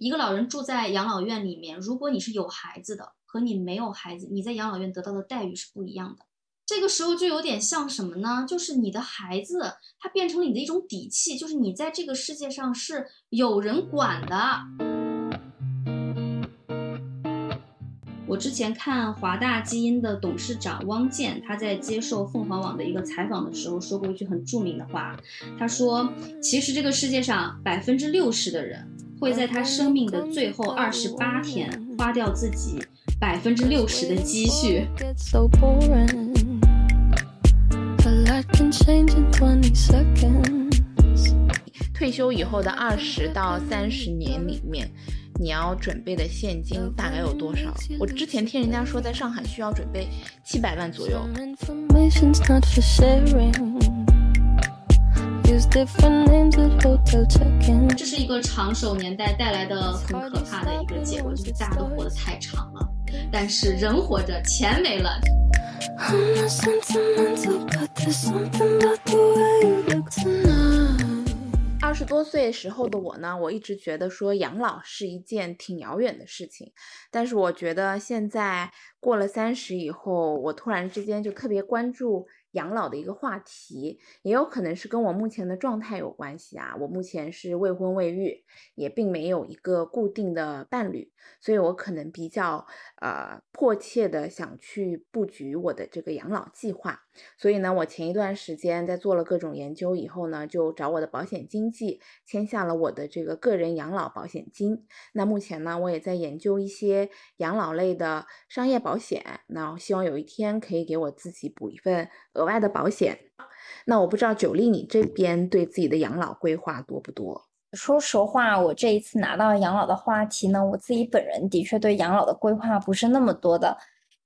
一个老人住在养老院里面，如果你是有孩子的，和你没有孩子，你在养老院得到的待遇是不一样的。这个时候就有点像什么呢？就是你的孩子，他变成了你的一种底气，就是你在这个世界上是有人管的。之前看华大基因的董事长汪建，他在接受凤凰网的一个采访的时候说过一句很著名的话，他说：“其实这个世界上百分之六十的人会在他生命的最后二十八天花掉自己百分之六十的积蓄。”退休以后的二十到三十年里面。你要准备的现金大概有多少？我之前听人家说，在上海需要准备七百万左右。这是一个长寿年代带来的很可怕的一个结果，就是大家都活得太长了，但是人活着，钱没了。二十多岁时候的我呢，我一直觉得说养老是一件挺遥远的事情，但是我觉得现在过了三十以后，我突然之间就特别关注。养老的一个话题，也有可能是跟我目前的状态有关系啊。我目前是未婚未育，也并没有一个固定的伴侣，所以我可能比较呃迫切的想去布局我的这个养老计划。所以呢，我前一段时间在做了各种研究以后呢，就找我的保险经纪签下了我的这个个人养老保险金。那目前呢，我也在研究一些养老类的商业保险，那希望有一天可以给我自己补一份。额外的保险，那我不知道九丽你这边对自己的养老规划多不多？说实话，我这一次拿到养老的话题呢，我自己本人的确对养老的规划不是那么多的，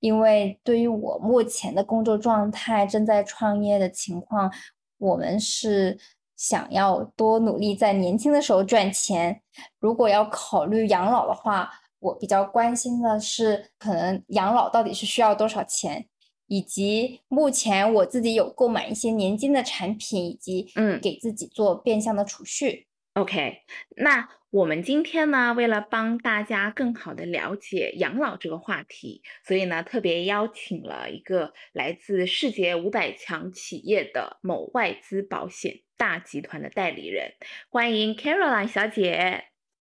因为对于我目前的工作状态、正在创业的情况，我们是想要多努力，在年轻的时候赚钱。如果要考虑养老的话，我比较关心的是，可能养老到底是需要多少钱？以及目前我自己有购买一些年金的产品，以及嗯，给自己做变相的储蓄。OK，那我们今天呢，为了帮大家更好的了解养老这个话题，所以呢，特别邀请了一个来自世界五百强企业的某外资保险大集团的代理人，欢迎 Caroline 小姐。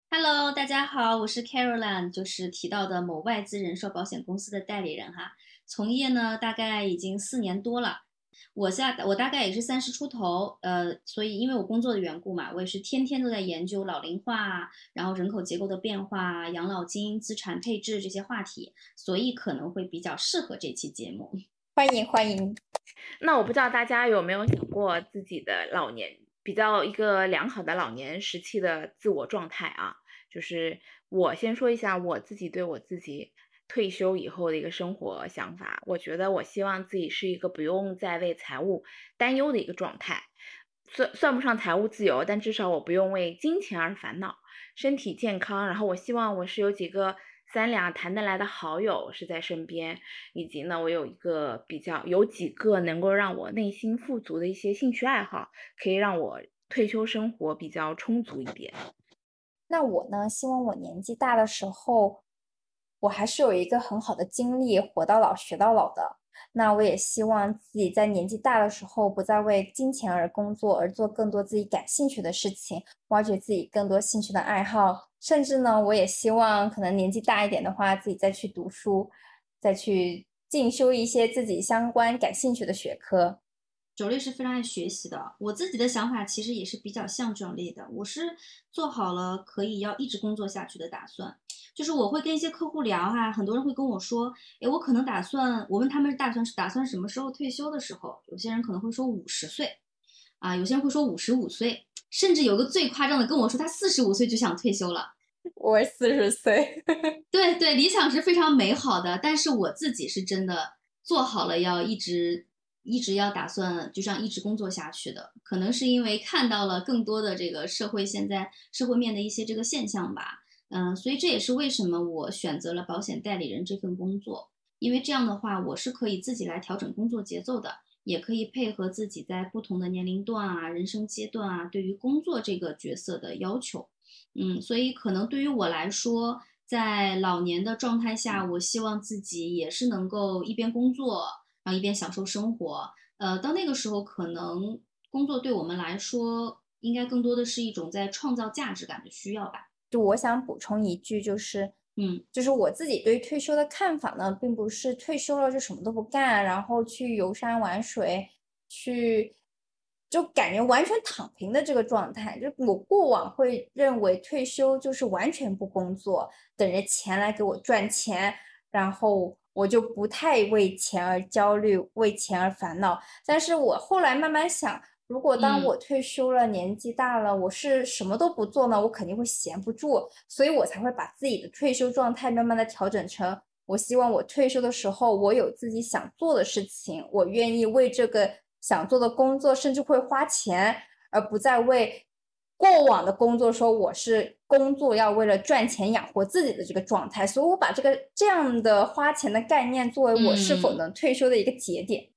Hello，大家好，我是 Caroline，就是提到的某外资人寿保险公司的代理人哈。从业呢，大概已经四年多了。我下我大概也是三十出头，呃，所以因为我工作的缘故嘛，我也是天天都在研究老龄化，然后人口结构的变化、养老金、资产配置这些话题，所以可能会比较适合这期节目。欢迎欢迎。那我不知道大家有没有想过自己的老年比较一个良好的老年时期的自我状态啊？就是我先说一下我自己对我自己。退休以后的一个生活想法，我觉得我希望自己是一个不用再为财务担忧的一个状态，算算不上财务自由，但至少我不用为金钱而烦恼，身体健康。然后我希望我是有几个三两谈得来的好友是在身边，以及呢，我有一个比较有几个能够让我内心富足的一些兴趣爱好，可以让我退休生活比较充足一点。那我呢，希望我年纪大的时候。我还是有一个很好的经历，活到老学到老的。那我也希望自己在年纪大的时候，不再为金钱而工作，而做更多自己感兴趣的事情，挖掘自己更多兴趣的爱好。甚至呢，我也希望可能年纪大一点的话，自己再去读书，再去进修一些自己相关感兴趣的学科。九力是非常爱学习的，我自己的想法其实也是比较像九力的。我是做好了可以要一直工作下去的打算，就是我会跟一些客户聊哈，很多人会跟我说，哎，我可能打算，我问他们是打算是打算什么时候退休的时候，有些人可能会说五十岁，啊，有些人会说五十五岁，甚至有个最夸张的跟我说他四十五岁就想退休了。我四十岁，对对，理想是非常美好的，但是我自己是真的做好了要一直。一直要打算就这样一直工作下去的，可能是因为看到了更多的这个社会现在社会面的一些这个现象吧，嗯，所以这也是为什么我选择了保险代理人这份工作，因为这样的话我是可以自己来调整工作节奏的，也可以配合自己在不同的年龄段啊、人生阶段啊对于工作这个角色的要求，嗯，所以可能对于我来说，在老年的状态下，我希望自己也是能够一边工作，然后一边享受生活。呃，到那个时候，可能工作对我们来说，应该更多的是一种在创造价值感的需要吧。就我想补充一句，就是，嗯，就是我自己对退休的看法呢，并不是退休了就什么都不干，然后去游山玩水，去。就感觉完全躺平的这个状态，就我过往会认为退休就是完全不工作，等着钱来给我赚钱，然后我就不太为钱而焦虑，为钱而烦恼。但是我后来慢慢想，如果当我退休了，年纪大了，我是什么都不做呢？我肯定会闲不住，所以我才会把自己的退休状态慢慢的调整成，我希望我退休的时候，我有自己想做的事情，我愿意为这个。想做的工作，甚至会花钱，而不再为过往的工作说我是工作要为了赚钱养活自己的这个状态。所以，我把这个这样的花钱的概念作为我是否能退休的一个节点。嗯，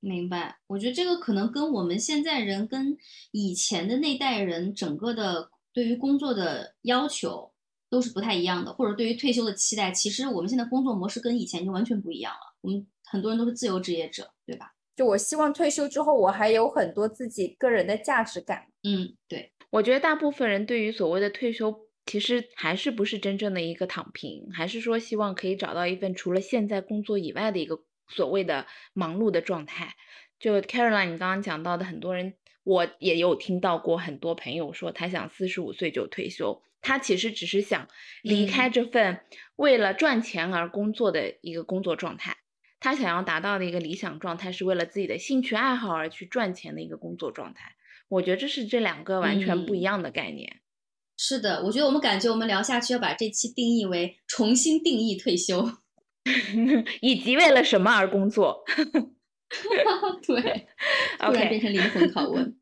明白。我觉得这个可能跟我们现在人跟以前的那代人整个的对于工作的要求都是不太一样的，或者对于退休的期待，其实我们现在工作模式跟以前就完全不一样了。我们很多人都是自由职业者，对吧？就我希望退休之后，我还有很多自己个人的价值感。嗯，对，我觉得大部分人对于所谓的退休，其实还是不是真正的一个躺平，还是说希望可以找到一份除了现在工作以外的一个所谓的忙碌的状态。就 Caroline，你刚刚讲到的很多人，我也有听到过很多朋友说，他想四十五岁就退休，他其实只是想离开这份为了赚钱而工作的一个工作状态。他想要达到的一个理想状态，是为了自己的兴趣爱好而去赚钱的一个工作状态。我觉得这是这两个完全不一样的概念。是的，我觉得我们感觉我们聊下去要把这期定义为重新定义退休，以及为了什么而工作。对，突然变成灵魂拷问。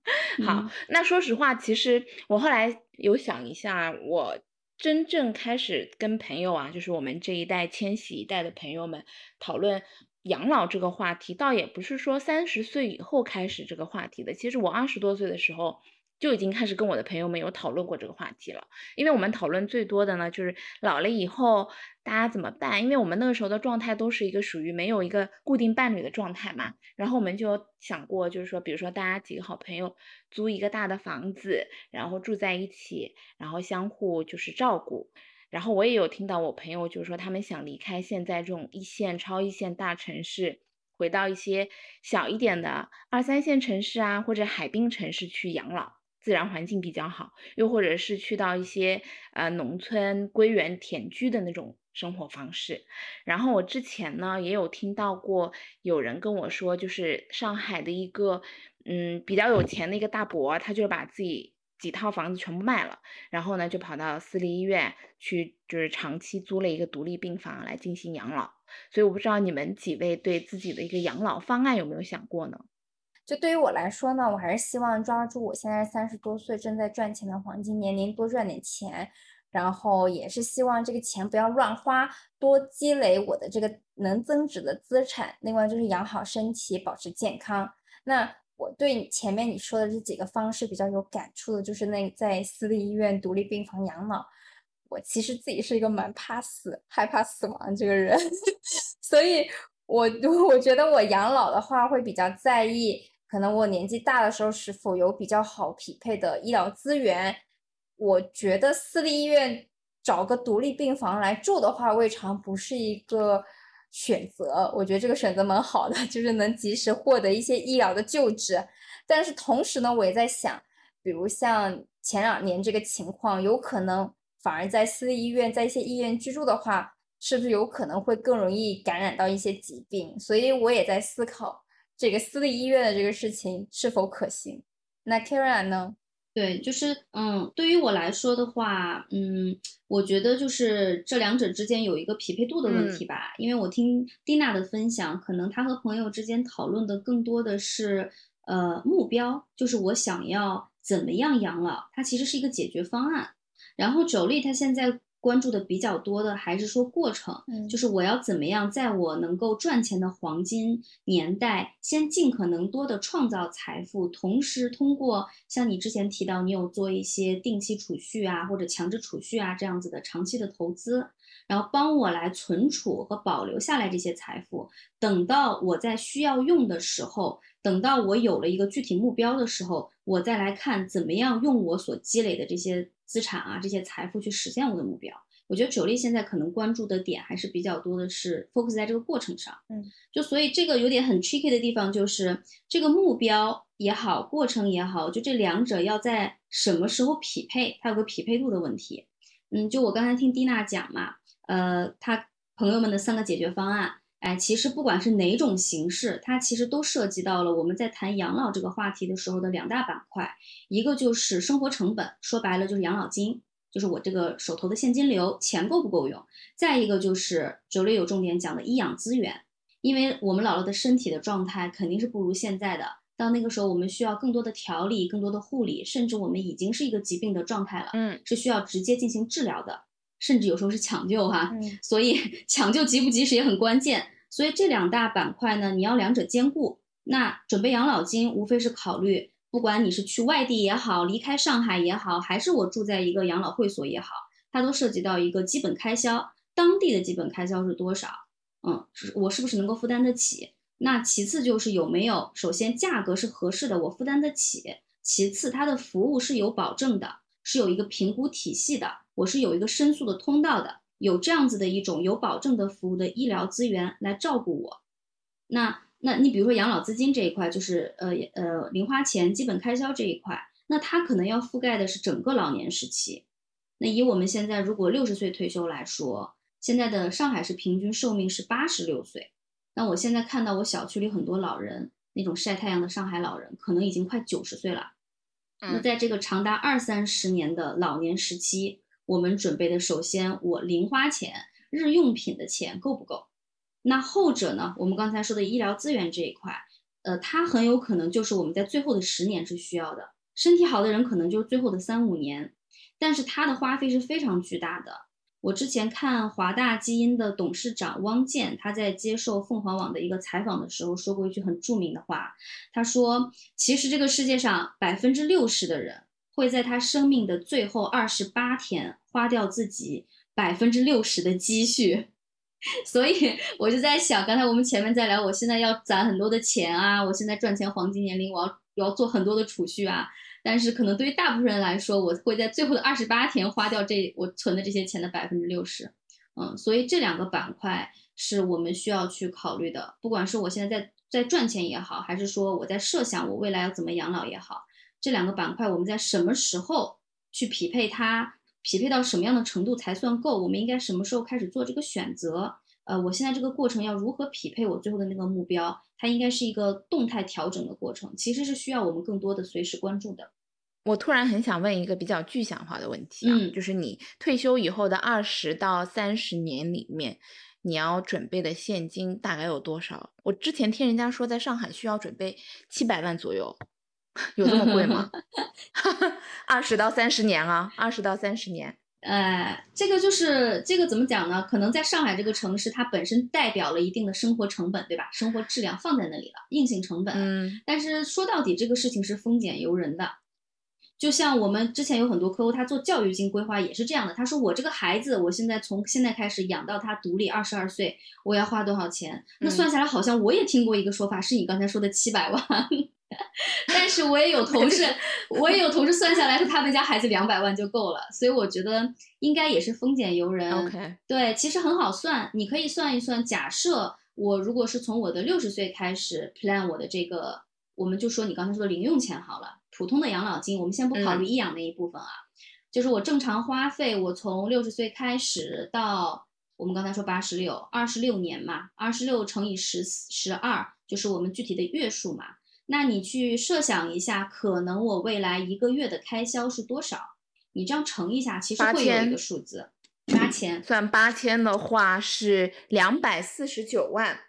好，那说实话，其实我后来有想一下，我。真正开始跟朋友啊，就是我们这一代千禧一代的朋友们讨论养老这个话题，倒也不是说三十岁以后开始这个话题的。其实我二十多岁的时候。就已经开始跟我的朋友们有讨论过这个话题了，因为我们讨论最多的呢，就是老了以后大家怎么办？因为我们那个时候的状态都是一个属于没有一个固定伴侣的状态嘛，然后我们就想过，就是说，比如说大家几个好朋友租一个大的房子，然后住在一起，然后相互就是照顾。然后我也有听到我朋友就是说，他们想离开现在这种一线、超一线大城市。回到一些小一点的二三线城市啊，或者海滨城市去养老。自然环境比较好，又或者是去到一些呃农村归园田居的那种生活方式。然后我之前呢也有听到过有人跟我说，就是上海的一个嗯比较有钱的一个大伯，他就把自己几套房子全部卖了，然后呢就跑到私立医院去，就是长期租了一个独立病房来进行养老。所以我不知道你们几位对自己的一个养老方案有没有想过呢？就对于我来说呢，我还是希望抓住我现在三十多岁正在赚钱的黄金年龄，多赚点钱，然后也是希望这个钱不要乱花，多积累我的这个能增值的资产。另外就是养好身体，保持健康。那我对前面你说的这几个方式比较有感触的，就是那在私立医院独立病房养老。我其实自己是一个蛮怕死、害怕死亡这个人，所以我我觉得我养老的话会比较在意。可能我年纪大的时候是否有比较好匹配的医疗资源？我觉得私立医院找个独立病房来住的话，未尝不是一个选择。我觉得这个选择蛮好的，就是能及时获得一些医疗的救治。但是同时呢，我也在想，比如像前两年这个情况，有可能反而在私立医院，在一些医院居住的话，是不是有可能会更容易感染到一些疾病？所以我也在思考。这个私立医院的这个事情是否可行？那 Karen 呢？对，就是嗯，对于我来说的话，嗯，我觉得就是这两者之间有一个匹配度的问题吧。因为我听蒂娜的分享，可能她和朋友之间讨论的更多的是呃目标，就是我想要怎么样养老，它其实是一个解决方案。然后九力他现在。关注的比较多的还是说过程，嗯。就是我要怎么样在我能够赚钱的黄金年代，先尽可能多的创造财富，同时通过像你之前提到，你有做一些定期储蓄啊，或者强制储蓄啊这样子的长期的投资，然后帮我来存储和保留下来这些财富，等到我在需要用的时候，等到我有了一个具体目标的时候，我再来看怎么样用我所积累的这些资产啊，这些财富去实现我的目标。我觉得九力现在可能关注的点还是比较多的是 focus 在这个过程上，嗯，就所以这个有点很 tricky 的地方就是这个目标也好，过程也好，就这两者要在什么时候匹配，它有个匹配度的问题。嗯，就我刚才听蒂娜讲嘛，呃，她朋友们的三个解决方案，哎，其实不管是哪种形式，它其实都涉及到了我们在谈养老这个话题的时候的两大板块，一个就是生活成本，说白了就是养老金，就是我这个手头的现金流钱够不够用；再一个就是九六有重点讲的医养资源，因为我们老了的身体的状态肯定是不如现在的，到那个时候我们需要更多的调理、更多的护理，甚至我们已经是一个疾病的状态了，嗯。是需要直接进行治疗的，甚至有时候是抢救哈。嗯所以 抢救及不及时也很关键。所以这两大板块呢，你要两者兼顾。那准备养老金，无非是考虑，不管你是去外地也好，离开上海也好，还是我住在一个养老会所也好，它都涉及到一个基本开销，当地的基本开销是多少？嗯，是我是不是能够负担得起？那其次就是有没有，首先价格是合适的，我负担得起；其次它的服务是有保证的，是有一个评估体系的，我是有一个申诉的通道的。有这样子的一种有保证的服务的医疗资源来照顾我。那那你比如说养老资金这一块，就是呃呃零花钱、基本开销这一块，那它可能要覆盖的是整个老年时期。那以我们现在如果六十岁退休来说，现在的上海市平均寿命是八十六岁。那我现在看到我小区里很多老人，那种晒太阳的上海老人，可能已经快九十岁了。那嗯在这个长达二三十年的老年时期，我们准备的首先我零花钱、日用品的钱够不够？那后者呢？我们刚才说的医疗资源这一块，呃，它很有可能就是我们在最后的十年是需要的。身体好的人可能就是最后的三五年，但是它的花费是非常巨大的。我之前看华大基因的董事长汪建，他在接受凤凰网的一个采访的时候说过一句很著名的话，他说：“其实这个世界上百分之六十的人会在他生命的最后二十八天花掉自己百分之六十的积蓄。”所以我就在想，刚才我们前面在聊，我现在要攒很多的钱啊，我现在赚钱黄金年龄，我要我要做很多的储蓄啊。但是可能对于大部分人来说，我会在最后的二十八天花掉这我存的这些钱的百分之六十。嗯，所以这两个板块是我们需要去考虑的。不管是我现在在在赚钱也好，还是说我在设想我未来要怎么养老也好，这两个板块我们在什么时候去匹配它，匹配到什么样的程度才算够？我们应该什么时候开始做这个选择？呃，我现在这个过程要如何匹配我最后的那个目标？它应该是一个动态调整的过程，其实是需要我们更多的随时关注的。我突然很想问一个比较具象化的问题啊，嗯就是你退休以后的二十到三十年里面，你要准备的现金大概有多少？我之前听人家说，在上海需要准备七百万左右，有这么贵吗？二十到三十年啊，二十到三十年，呃，这个就是这个怎么讲呢？可能在上海这个城市，它本身代表了一定的生活成本，对吧？生活质量放在那里了，硬性成本。嗯但是说到底，这个事情是丰俭由人的。就像我们之前有很多客户，他做教育金规划也是这样的。他说：“我这个孩子，我现在从现在开始养到他独立二十二岁，我要花多少钱？”那嗯算下来，好像我也听过一个说法，是你刚才说的七百万。但是我也有同事，我也有同事算下来说他们家孩子两百万就够了。所以我觉得应该也是丰俭由人。，OK，对，其实很好算，你可以算一算。假设我如果是从我的六十岁开始 plan 我的这个，我们就说你刚才说的零用钱好了，普通的养老金，我们先不考虑医养那一部分啊，就是我正常花费，我从六十岁开始到我们刚才说八十六，二十六年嘛，二十六乘以十十二，就是我们具体的月数嘛。那你去设想一下，可能我未来一个月的开销是多少？你这样乘一下，其实八会有一千个数字，八千。算八千的话是两百四十九万，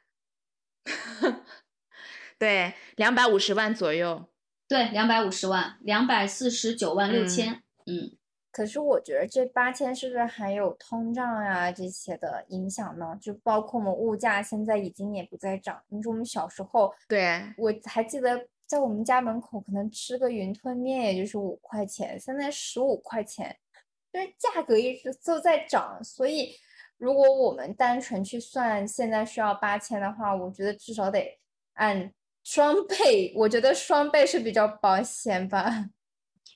对，两百五十万左右。对，两百五十万，两百四十九万六嗯千，嗯可是我觉得这八千是不是还有通胀呀这些的影响呢？就包括我们物价现在已经也不再涨。你说我们小时候，对，我还记得在我们家门口可能吃个云吞面也就是五块钱，现在十五块钱，就是价格一直都在涨。所以如果我们单纯去算现在需要八千的话，我觉得至少得按双倍，我觉得双倍是比较保险吧。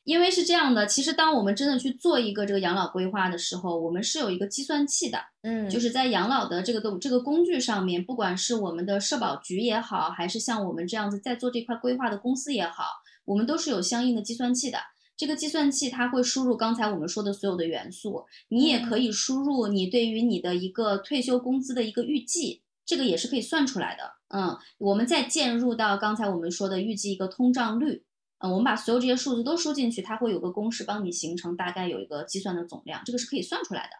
因为是这样的，其实当我们真的去做一个这个养老规划的时候，我们是有一个计算器的，嗯，就是在养老的这个东这个工具上面，不管是我们的社保局也好，还是像我们这样子在做这块规划的公司也好，我们都是有相应的计算器的。这个计算器它会输入刚才我们说的所有的元素，你也可以输入你对于你的一个退休工资的一个预计，这个也是可以算出来的。嗯，我们再渐入到刚才我们说的预计一个通胀率。嗯，我们把所有这些数字都输进去，它会有个公式帮你形成大概有一个计算的总量，这个是可以算出来的。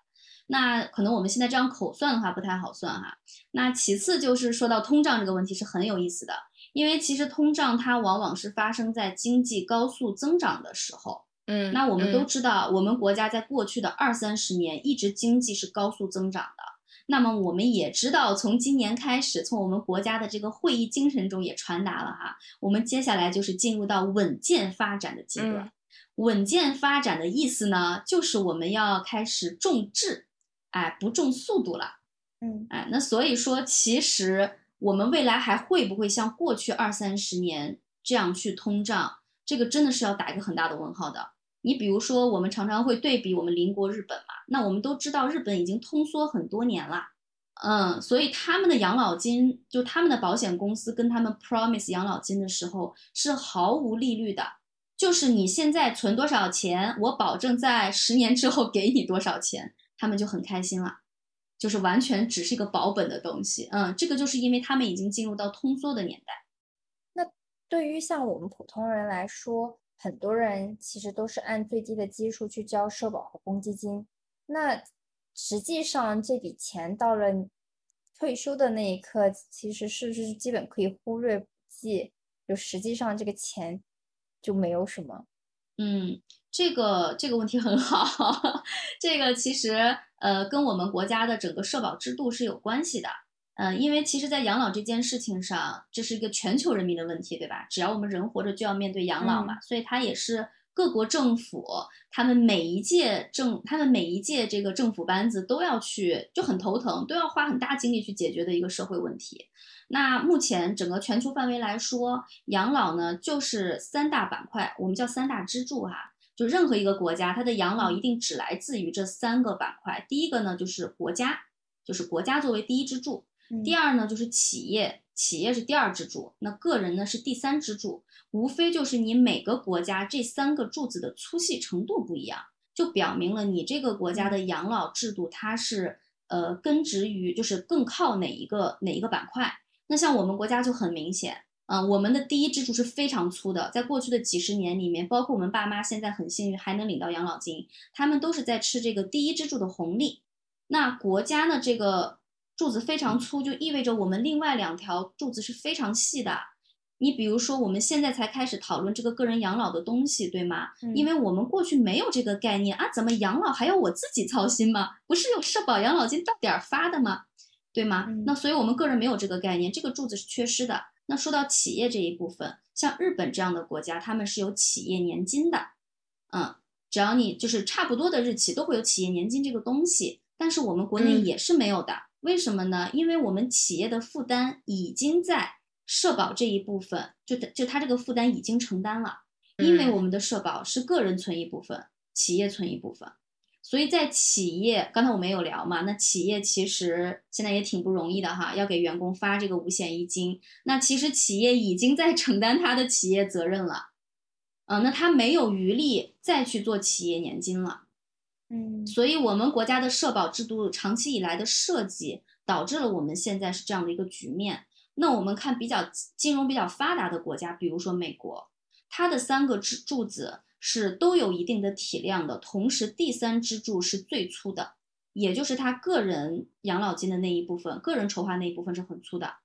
那可能我们现在这样口算的话不太好算哈。那其次就是说到通胀这个问题是很有意思的，因为其实通胀它往往是发生在经济高速增长的时候。嗯，那我们都知道，我们国家在过去的二三十年一直经济是高速增长的。那么我们也知道，从今年开始，从我们国家的这个会议精神中也传达了哈，我们接下来就是进入到稳健发展的阶段。稳健发展的意思呢，就是我们要开始重质，哎，不重速度了。嗯，哎，那所以说，其实我们未来还会不会像过去二三十年这样去通胀，这个真的是要打一个很大的问号的。你比如说，我们常常会对比我们邻国日本嘛，那我们都知道日本已经通缩很多年了，嗯，所以他们的养老金，就他们的保险公司跟他们 promise 养老金的时候是毫无利率的，就是你现在存多少钱，我保证在十年之后给你多少钱，他们就很开心了，就是完全只是一个保本的东西，嗯，这个就是因为他们已经进入到通缩的年代。那对于像我们普通人来说，很多人其实都是按最低的基数去交社保和公积金，那实际上这笔钱到了退休的那一刻，其实是不是基本可以忽略不计？就实际上这个钱就没有什么。嗯，这个这个问题很好，这个其实呃跟我们国家的整个社保制度是有关系的。嗯，因为其实，在养老这件事情上，这是一个全球人民的问题，对吧？只要我们人活着，就要面对养老嘛，所以它也是各国政府他们每一届政，他们每一届这个政府班子都要去，就很头疼，都要花很大精力去解决的一个社会问题。那目前整个全球范围来说，养老呢就是三大板块，我们叫三大支柱哈。就任何一个国家，它的养老一定只来自于这三个板块。第一个呢就是国家，就是国家作为第一支柱。第二呢，就是企业，企业是第二支柱，那个人呢是第三支柱，无非就是你每个国家这三个柱子的粗细程度不一样，就表明了你这个国家的养老制度它是呃根植于就是更靠哪一个哪一个板块。那像我们国家就很明显，嗯，我们的第一支柱是非常粗的，在过去的几十年里面，包括我们爸妈现在很幸运还能领到养老金，他们都是在吃这个第一支柱的红利。那国家呢这个。柱子非常粗，就意味着我们另外两条柱子是非常细的。你比如说，我们现在才开始讨论这个个人养老的东西，对吗？因为我们过去没有这个概念啊，怎么养老还要我自己操心吗？不是有社保养老金到点儿发的吗？对吗？那所以我们个人没有这个概念，这个柱子是缺失的。那说到企业这一部分，像日本这样的国家，他们是有企业年金的。嗯，只要你就是差不多的日期都会有企业年金这个东西，但是我们国内也是没有的。为什么呢？因为我们企业的负担已经在社保这一部分，就就它这个负担已经承担了。因为我们的社保是个人存一部分，企业存一部分，所以在企业，刚才我们有聊嘛，那企业其实现在也挺不容易的哈，要给员工发这个五险一金，那其实企业已经在承担他的企业责任了，嗯，那他没有余力再去做企业年金了。嗯，所以，我们国家的社保制度长期以来的设计，导致了我们现在是这样的一个局面。那我们看比较金融比较发达的国家，比如说美国，它的三个支柱子是都有一定的体量的，同时第三支柱是最粗的，也就是他个人养老金的那一部分，个人筹划那一部分是很粗的。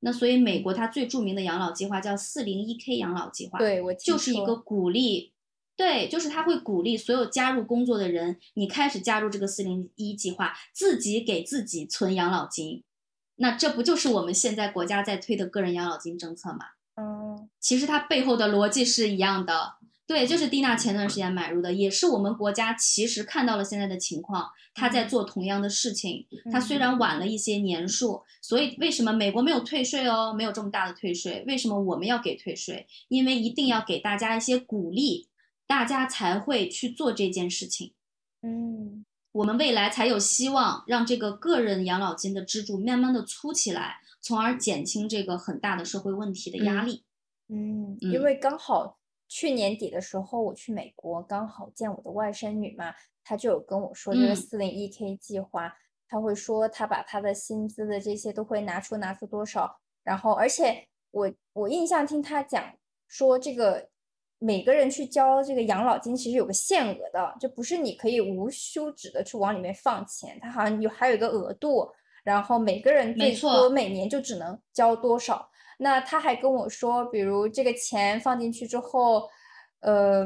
那所以，美国它最著名的养老计划叫四零一 K 养老计划，对我就是一个鼓励。对，就是他会鼓励所有加入工作的人，你开始加入这个四零一计划，自己给自己存养老金。那这不就是我们现在国家在推的个人养老金政策吗？嗯，其实它背后的逻辑是一样的。对，就是蒂娜前段时间买入的，也是我们国家其实看到了现在的情况，他在做同样的事情。他虽然晚了一些年数，所以为什么美国没有退税哦？没有这么大的退税，为什么我们要给退税？因为一定要给大家一些鼓励，大家才会去做这件事情。嗯，我们未来才有希望让这个个人养老金的支柱慢慢的粗起来，从而减轻这个很大的社会问题的压力。嗯，因为刚好。去年底的时候，我去美国，刚好见我的外甥女嘛，她就有跟我说这个四零一 K 计划，她会说她把她的薪资的这些都会拿出拿出多少，然后而且我我印象听她讲说这个每个人去交这个养老金其实有个限额的，就不是你可以无休止的去往里面放钱，它好像有还有一个额度，然后每个人最多每年就只能交多少。那他还跟我说，比如这个钱放进去之后，呃，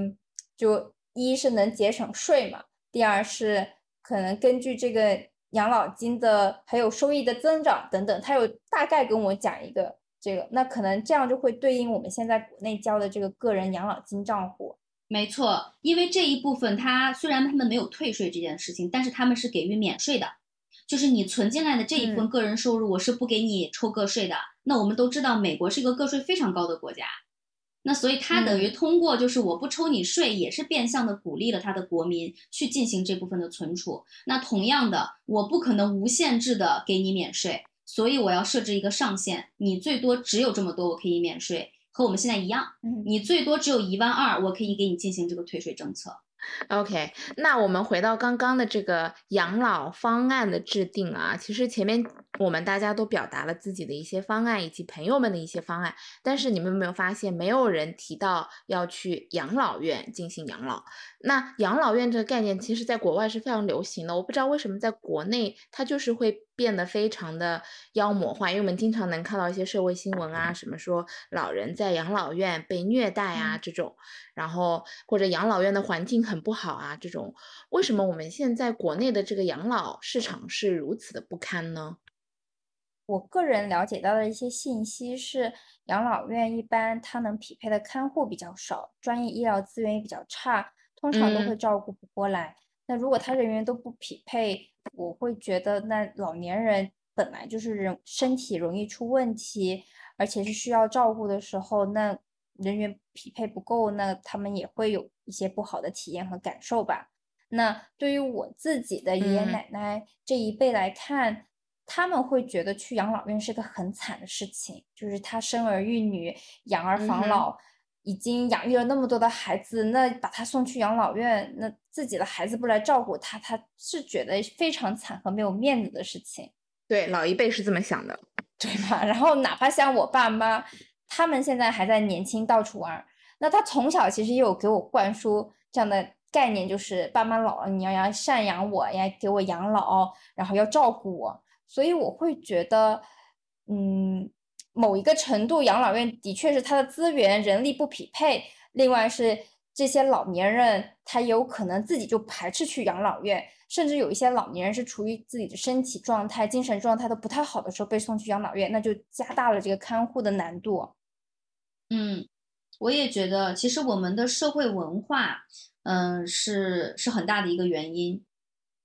就一是能节省税嘛，第二是可能根据这个养老金的还有收益的增长等等，他有大概跟我讲一个这个，那可能这样就会对应我们现在国内交的这个个人养老金账户。没错，因为这一部分它虽然他们没有退税这件事情，但是他们是给予免税的。就是你存进来的这一部分个人收入，我是不给你抽个税的。那我们都知道，美国是一个个税非常高的国家，那所以它等于通过就是我不抽你税，也是变相的鼓励了他的国民去进行这部分的存储。那同样的，我不可能无限制的给你免税，所以我要设置一个上限，你最多只有这么多，我可以免税，和我们现在一样。你最多只有一万二，我可以给你进行这个退税政策。OK，那我们回到刚刚的这个养老方案的制定啊，其实前面我们大家都表达了自己的一些方案，以及朋友们的一些方案，但是你们有没有发现，没有人提到要去养老院进行养老？那养老院这个概念，其实在国外是非常流行的，我不知道为什么在国内它就是会变得非常的妖魔化，因为我们经常能看到一些社会新闻啊，什么说老人在养老院被虐待啊这种，然后或者养老院的环境很不好啊这种，为什么我们现在国内的这个养老市场是如此的不堪呢？我个人了解到的一些信息是，养老院一般它能匹配的看护比较少，专业医疗资源也比较差。通常都会照顾不过来。那如果他人员都不匹配，我会觉得那老年人本来就是人身体容易出问题，而且是需要照顾的时候，那人员匹配不够，那他们也会有一些不好的体验和感受吧。那对于我自己的爷爷奶奶这一辈来看，他们会觉得去养老院是个很惨的事情，就是他生儿育女、养儿防老。已经养育了那么多的孩子，那把他送去养老院，那自己的孩子不来照顾他，他是觉得非常惨和没有面子的事情。对，老一辈是这么想的，对吧？然后哪怕像我爸妈，他们现在还在年轻到处玩，那他从小其实也有给我灌输这样的概念，就是爸妈老了，你要要赡养我，要给我养老，然后要照顾我，所以我会觉得，嗯。某一个程度，养老院的确是它的资源人力不匹配。另外是这些老年人，他有可能自己就排斥去养老院，甚至有一些老年人是处于自己的身体状态、精神状态都不太好的时候被送去养老院，那就加大了这个看护的难度。嗯，我也觉得，其实我们的社会文化，嗯，是是很大的一个原因。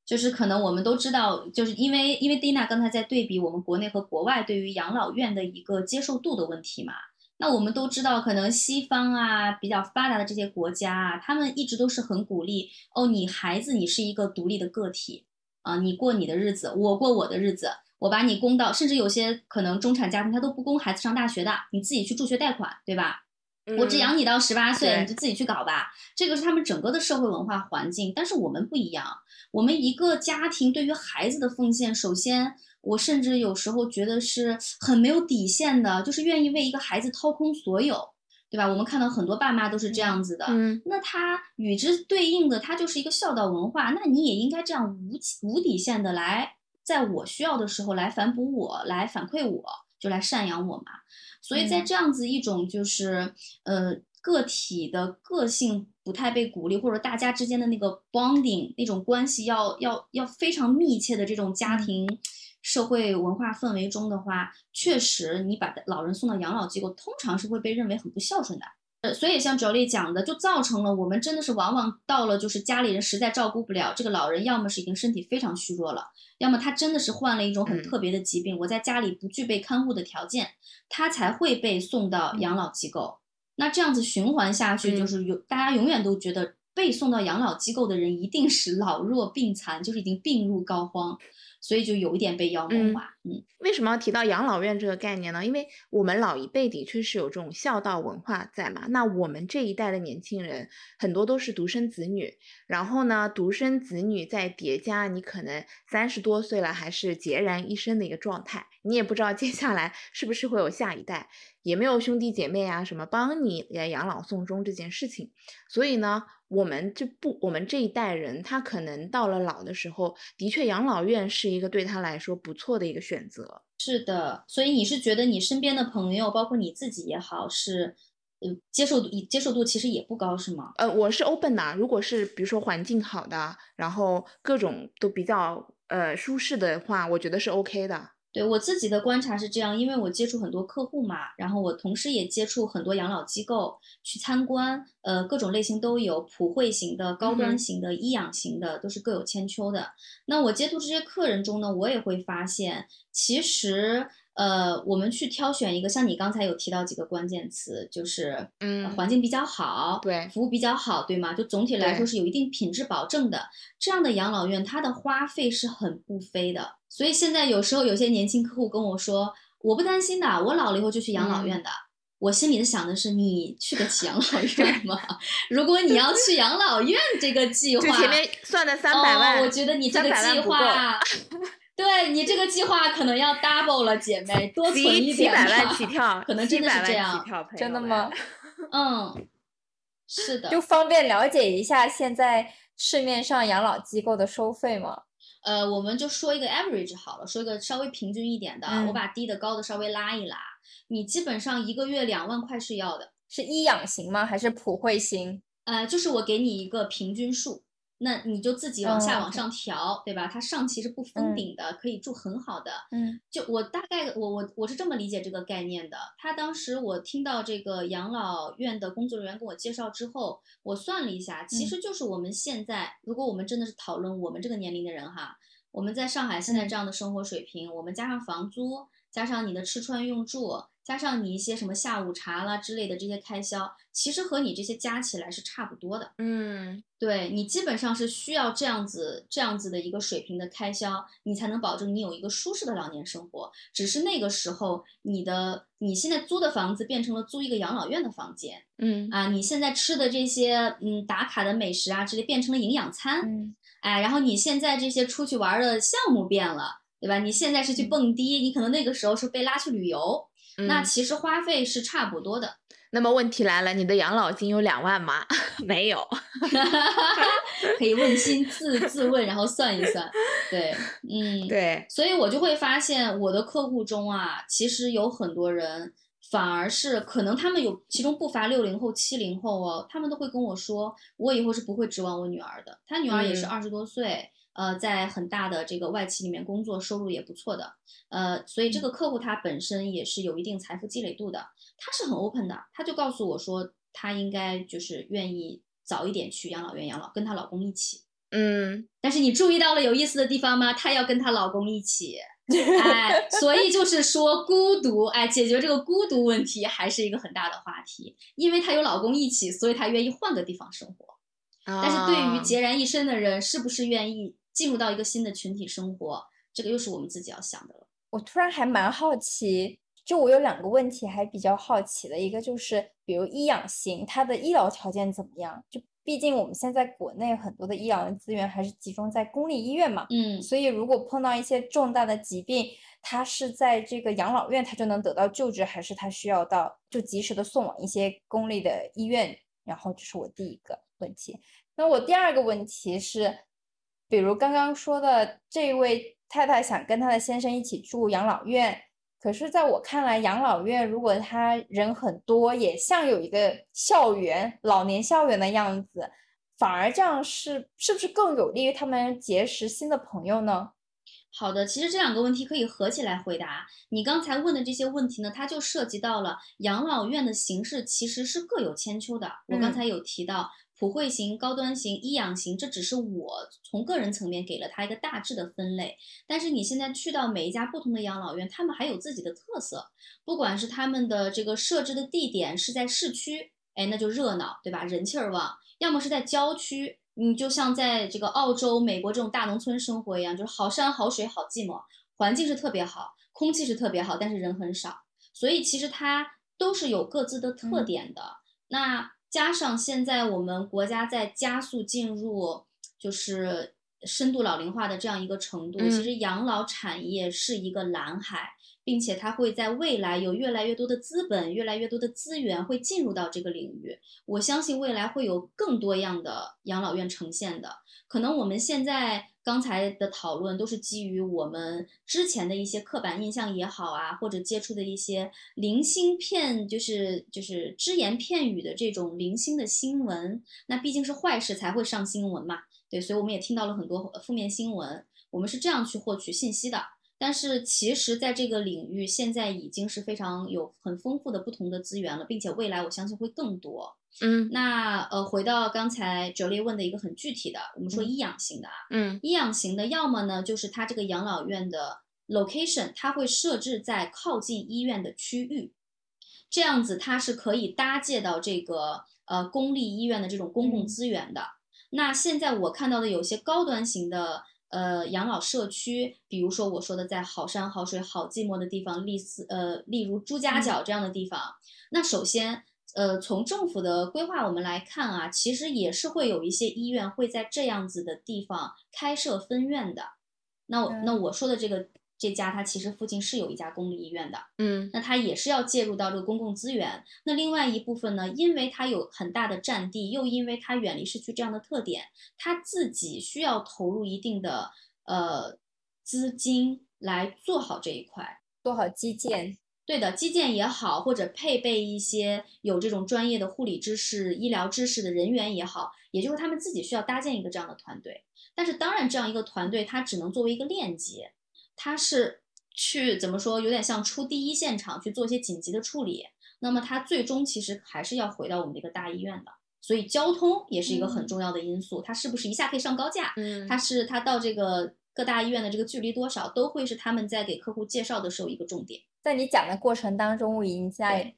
就是可能我们都知道，就是因为因为蒂娜刚才在对比我们国内和国外对于养老院的一个接受度的问题嘛。那我们都知道，可能西方啊比较发达的这些国家啊，他们一直都是很鼓励哦，你孩子你是一个独立的个体啊，你过你的日子，我过我的日子，我把你供到，甚至有些可能中产家庭他都不供孩子上大学的，你自己去助学贷款，对吧？我只养你到十八岁，你就自己去搞吧。这个是他们整个的社会文化环境，但是我们不一样。我们一个家庭对于孩子的奉献，首先，我甚至有时候觉得是很没有底线的，就是愿意为一个孩子掏空所有，对吧？我们看到很多爸妈都是这样子的。嗯，那他与之对应的，他就是一个孝道文化。那你也应该这样无无底线的来，在我需要的时候来反哺我，来反馈我，就来赡养我嘛。所以在这样子一种就是呃个体的个性不太被鼓励，或者大家之间的那个 bonding 那种关系要要要非常密切的这种家庭社会文化氛围中的话，确实你把老人送到养老机构，通常是会被认为很不孝顺的。呃，所以像 Jolie 讲的，就造成了我们真的是往往到了就是家里人实在照顾不了这个老人，要么是已经身体非常虚弱了，要么他真的是患了一种很特别的疾病，我在家里不具备看护的条件，他才会被送到养老机构。那这样子循环下去，就是有大家永远都觉得被送到养老机构的人一定是老弱病残，就是已经病入膏肓。所以就有一点被妖魔化。嗯，为什么要提到养老院这个概念呢？因为我们老一辈的确是有这种孝道文化在嘛。那我们这一代的年轻人很多都是独生子女，然后呢，独生子女再叠加你可能三十多岁了还是孑然一身的一个状态，你也不知道接下来是不是会有下一代，也没有兄弟姐妹啊什么帮你来养老送终这件事情。所以呢。我们这不，我们这一代人，他可能到了老的时候，的确养老院是一个对他来说不错的一个选择。是的，所以你是觉得你身边的朋友，包括你自己也好，是，呃，接受度接受度其实也不高，是吗？呃，我是 open 的，如果是比如说环境好的，然后各种都比较呃舒适的话，我觉得是 OK 的。对我自己的观察是这样，因为我接触很多客户嘛，然后我同时也接触很多养老机构去参观，呃，各种类型都有，普惠型的、高端型的、医养型的，都是各有千秋的。那我接触这些客人中呢，我也会发现，其实。呃，我们去挑选一个，像你刚才有提到几个关键词，就是嗯，环境比较好，对，服务比较好，对吗？就总体来说是有一定品质保证的。这样的养老院，它的花费是很不菲的。所以现在有时候有些年轻客户跟我说，我不担心的，我老了以后就去养老院的。我心里的想的是，你去得起养老院吗？如果你要去养老院这个计划，前面算的三百万，我觉得你这个计划。对你这个计划可能要 double 了，姐妹，多存一点吧。七百万起跳，可能真的是这样，真的吗？嗯，是的。就方便了解一下现在市面上养老机构的收费吗？呃，我们就说一个 average 好了，说一个稍微平均一点的，我把低的高的稍微拉一拉。你基本上一个月两万块是要的，是一养型吗？还是普惠型？呃，就是我给你一个平均数。那你就自己往下往上调，对吧？它上期是不封顶的，可以住很好的。嗯，就我大概我我我是这么理解这个概念的。他当时我听到这个养老院的工作人员跟我介绍之后，我算了一下，其实就是我们现在，如果我们真的是讨论我们这个年龄的人哈，我们在上海现在这样的生活水平，我们加上房租，加上你的吃穿用住。加上你一些什么下午茶啦之类的这些开销，其实和你这些加起来是差不多的。嗯，对你基本上是需要这样子这样子的一个水平的开销，你才能保证你有一个舒适的老年生活。只是那个时候，你的你现在租的房子变成了租一个养老院的房间。嗯啊，你现在吃的这些嗯打卡的美食啊之类变成了营养餐。嗯，哎，然后你现在这些出去玩的项目变了，对吧？你现在是去蹦迪，你可能那个时候是被拉去旅游。那其实花费是差不多的。那么问题来了，你的养老金有两万吗？没有，可以问心自自问，然后算一算。对，嗯，对。所以我就会发现，我的客户中啊，其实有很多人，反而是可能他们有其中不乏六零后、七零后哦，他们都会跟我说，我以后是不会指望我女儿的。他女儿也是二十多岁。呃，在很大的这个外企里面工作，收入也不错的，呃，所以这个客户他本身也是有一定财富积累度的，他是很 open 的，他就告诉我说，他应该就是愿意早一点去养老院养老，跟她老公一起。嗯，但是你注意到了有意思的地方吗？她要跟她老公一起，哎，所以就是说孤独，哎，解决这个孤独问题还是一个很大的话题，因为她有老公一起，所以她愿意换个地方生活。但是对于孑然一身的人，是不是愿意？进入到一个新的群体生活，这个又是我们自己要想的了。我突然还蛮好奇，就我有两个问题还比较好奇的，一个就是，比如医养型，它的医疗条件怎么样？就毕竟我们现在国内很多的医疗的资源还是集中在公立医院嘛，嗯，所以如果碰到一些重大的疾病，它是在这个养老院它就能得到救治，还是它需要到就及时的送往一些公立的医院？然后这是我第一个问题。那我第二个问题是。比如刚刚说的这位太太想跟她的先生一起住养老院，可是在我看来，养老院如果他人很多，也像有一个校园、老年校园的样子，反而这样是是不是更有利于他们结识新的朋友呢？好的，其实这两个问题可以合起来回答。你刚才问的这些问题呢，它就涉及到了养老院的形式其实是各有千秋的。我刚才有提到普惠型、高端型、医养型，这只是我从个人层面给了它一个大致的分类。但是你现在去到每一家不同的养老院，他们还有自己的特色，不管是他们的这个设置的地点是在市区，哎，那就热闹，对吧？人气儿旺；要么是在郊区。你就像在这个澳洲、美国这种大农村生活一样，就是好山好水好寂寞，环境是特别好，空气是特别好，但是人很少，所以其实它都是有各自的特点的。那加上现在我们国家在加速进入就是深度老龄化的这样一个程度，其实养老产业是一个蓝海。并且它会在未来有越来越多的资本、越来越多的资源会进入到这个领域。我相信未来会有更多样的养老院呈现的。可能我们现在刚才的讨论都是基于我们之前的一些刻板印象也好啊，或者接触的一些零星片，就是就是只言片语的这种零星的新闻。那毕竟是坏事才会上新闻嘛，对，所以我们也听到了很多负面新闻。我们是这样去获取信息的。但是其实，在这个领域，现在已经是非常有很丰富的不同的资源了，并且未来我相信会更多。嗯，那呃，回到刚才哲烈问的一个很具体的，我们说医养型的啊，嗯，医养型的，要么呢就是它这个养老院的 location，它会设置在靠近医院的区域，这样子它是可以搭借到这个呃公立医院的这种公共资源的。那现在我看到的有些高端型的。呃，养老社区，比如说我说的在好山好水好寂寞的地方，例似呃，例如朱家角这样的地方。那首先，呃，从政府的规划我们来看啊，其实也是会有一些医院会在这样子的地方开设分院的。那那我说的这个。这家它其实附近是有一家公立医院的，嗯，那它也是要介入到这个公共资源。那另外一部分呢，因为它有很大的占地，又因为它远离市区这样的特点，它自己需要投入一定的呃资金来做好这一块，做好基建。对的，基建也好，或者配备一些有这种专业的护理知识、医疗知识的人员也好，也就是他们自己需要搭建一个这样的团队。但是当然，这样一个团队它只能作为一个链接。它是去怎么说，有点像出第一现场去做一些紧急的处理。那么它最终其实还是要回到我们的一个大医院的，所以交通也是一个很重要的因素。它是不是一下可以上高架？嗯，它是它到这个各大医院的这个距离多少，都会是他们在给客户介绍的时候一个重点。在你讲的过程当中，我已经在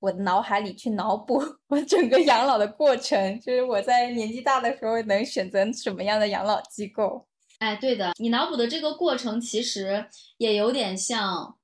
我的脑海里去脑补 我整个养老的过程，就是我在年纪大的时候能选择什么样的养老机构。哎，对的，你脑补的这个过程其实也有点像，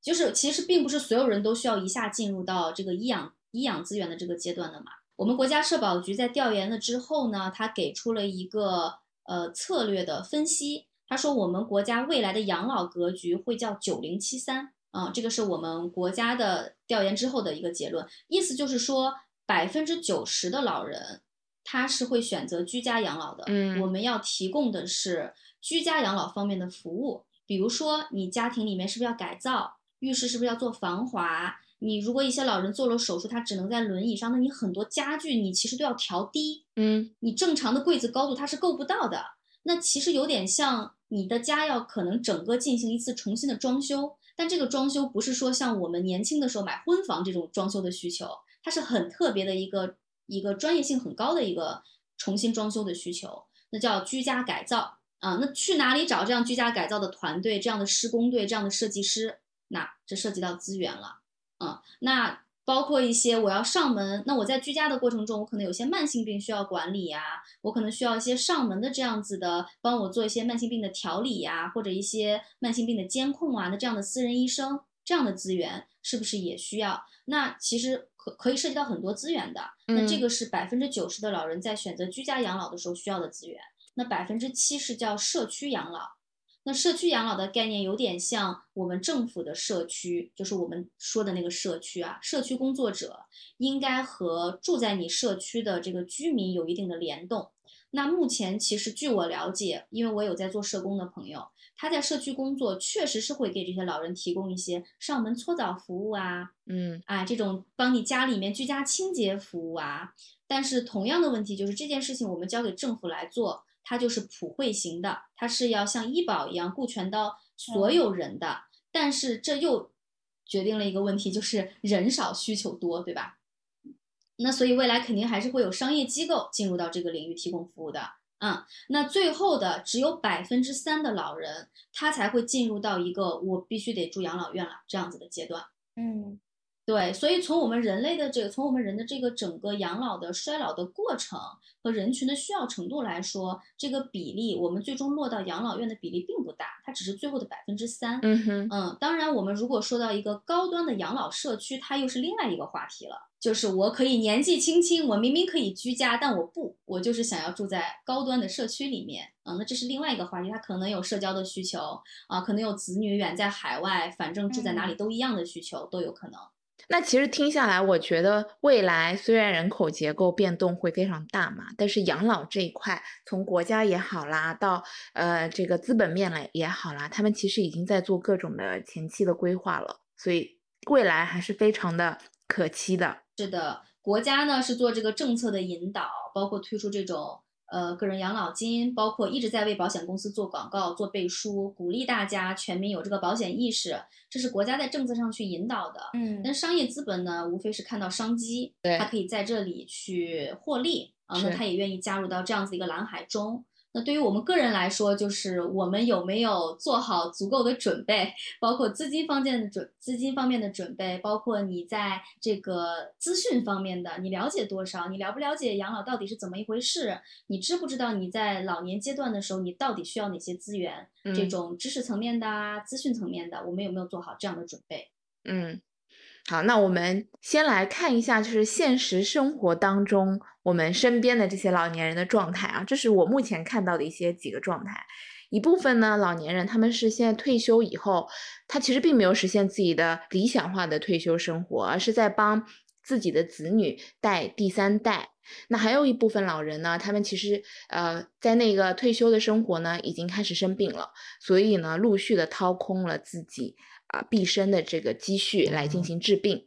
就是其实并不是所有人都需要一下进入到这个医养医养资源的这个阶段的嘛。我们国家社保局在调研了之后呢，他给出了一个呃策略的分析，他说我们国家未来的养老格局会叫九零七三啊，这个是我们国家的调研之后的一个结论，意思就是说百分之九十的老人。他是会选择居家养老的，嗯，我们要提供的是居家养老方面的服务，比如说你家庭里面是不是要改造，浴室是不是要做防滑？你如果一些老人做了手术，他只能在轮椅上，那你很多家具你其实都要调低，嗯，你正常的柜子高度它是够不到的，那其实有点像你的家要可能整个进行一次重新的装修，但这个装修不是说像我们年轻的时候买婚房这种装修的需求，它是很特别的一个。一个专业性很高的一个重新装修的需求，那叫居家改造啊。那去哪里找这样居家改造的团队、这样的施工队、这样的设计师？那这涉及到资源了，嗯，那包括一些我要上门，那我在居家的过程中，我可能有些慢性病需要管理呀，我可能需要一些上门的这样子的，帮我做一些慢性病的调理呀，或者一些慢性病的监控啊。那这样的私人医生，这样的资源是不是也需要？那其实。可可以涉及到很多资源的，那这个是百分之九十的老人在选择居家养老的时候需要的资源。那百分之七是叫社区养老。那社区养老的概念有点像我们政府的社区，就是我们说的那个社区啊。社区工作者应该和住在你社区的这个居民有一定的联动。那目前其实据我了解，因为我有在做社工的朋友，他在社区工作，确实是会给这些老人提供一些上门搓澡服务啊，嗯啊这种帮你家里面居家清洁服务啊。但是同样的问题就是这件事情我们交给政府来做，它就是普惠型的，它是要像医保一样顾全到所有人的。但是这又决定了一个问题，就是人少需求多，对吧？那所以未来肯定还是会有商业机构进入到这个领域提供服务的，嗯，那最后的只有百分之三的老人，他才会进入到一个我必须得住养老院了这样子的阶段。嗯对，所以从我们人类的这个，从我们人的这个整个养老的衰老的过程和人群的需要程度来说，这个比例我们最终落到养老院的比例并不大，它只是最后的百分之三。嗯哼，嗯，当然，我们如果说到一个高端的养老社区，它又是另外一个话题了。就是我可以年纪轻轻，我明明可以居家，但我不，我就是想要住在高端的社区里面。啊，那这是另外一个话题，它可能有社交的需求啊，可能有子女远在海外，反正住在哪里都一样的需求都有可能。那其实听下来，我觉得未来虽然人口结构变动会非常大嘛，但是养老这一块，从国家也好啦，到呃这个资本面来也好啦，他们其实已经在做各种的前期的规划了，所以未来还是非常的可期的。是的，国家呢是做这个政策的引导，包括推出这种呃个人养老金，包括一直在为保险公司做广告、做背书，鼓励大家全民有这个保险意识，这是国家在政策上去引导的。嗯但商业资本呢，无非是看到商机，对它可以在这里去获利啊，那他也愿意加入到这样子一个蓝海中。那对于我们个人来说，就是我们有没有做好足够的准备，包括资金方面的准资金方面的准备，包括你在这个资讯方面的，你了解多少？你了不了解养老到底是怎么一回事？你知不知道你在老年阶段的时候，你到底需要哪些资源？这嗯种知识层面的啊，资讯层面的，我们有没有做好这样的准备？嗯，好，那我们先来看一下，就是现实生活当中我们身边的这些老年人的状态啊，这是我目前看到的一些几个状态。一部分呢，老年人他们是现在退休以后，他其实并没有实现自己的理想化的退休生活，而是在帮自己的子女带第三代。那还有一部分老人呢，他们其实呃在那个退休的生活呢，已经开始生病了，所以呢，陆续的掏空了自己啊、毕生的这个积蓄来进行治病。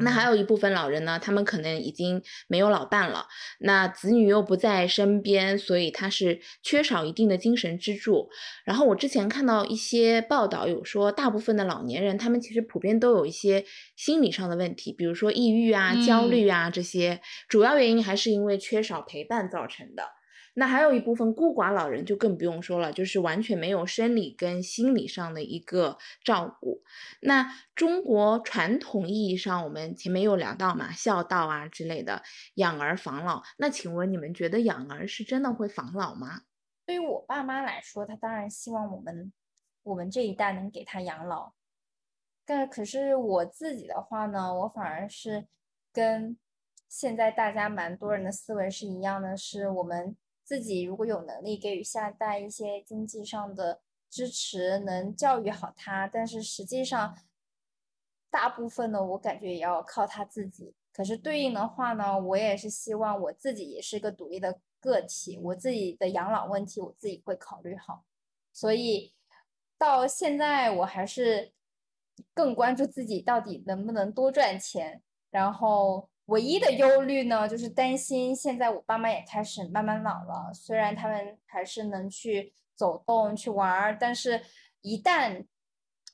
那还有一部分老人呢，他们可能已经没有老伴了，那子女又不在身边，所以他是缺少一定的精神支柱。然后我之前看到一些报道有说，大部分的老年人他们其实普遍都有一些心理上的问题，比如说抑郁啊、焦嗯虑啊这些，主要原因还是因为缺少陪伴造成的。那还有一部分孤寡老人就更不用说了，就是完全没有生理跟心理上的一个照顾。那中国传统意义上，我们前面有聊到嘛，孝道啊之类的，养儿防老。那请问你们觉得养儿是真的会防老吗？对于我爸妈来说，他当然希望我们我们这一代能给他养老。但可是我自己的话呢，我反而是跟现在大家蛮多人的思维是一样的，是我们自己如果有能力给予下一代一些经济上的支持，能教育好他，但是实际上大部分呢，我感觉也要靠他自己。可是对应的话呢，我也是希望我自己也是一个独立的个体，我自己的养老问题我自己会考虑好。所以到现在我还是更关注自己到底能不能多赚钱。然后唯一的忧虑呢，就是担心现在我爸妈也开始慢慢老了，虽然他们还是能去走动、去玩儿，但是一旦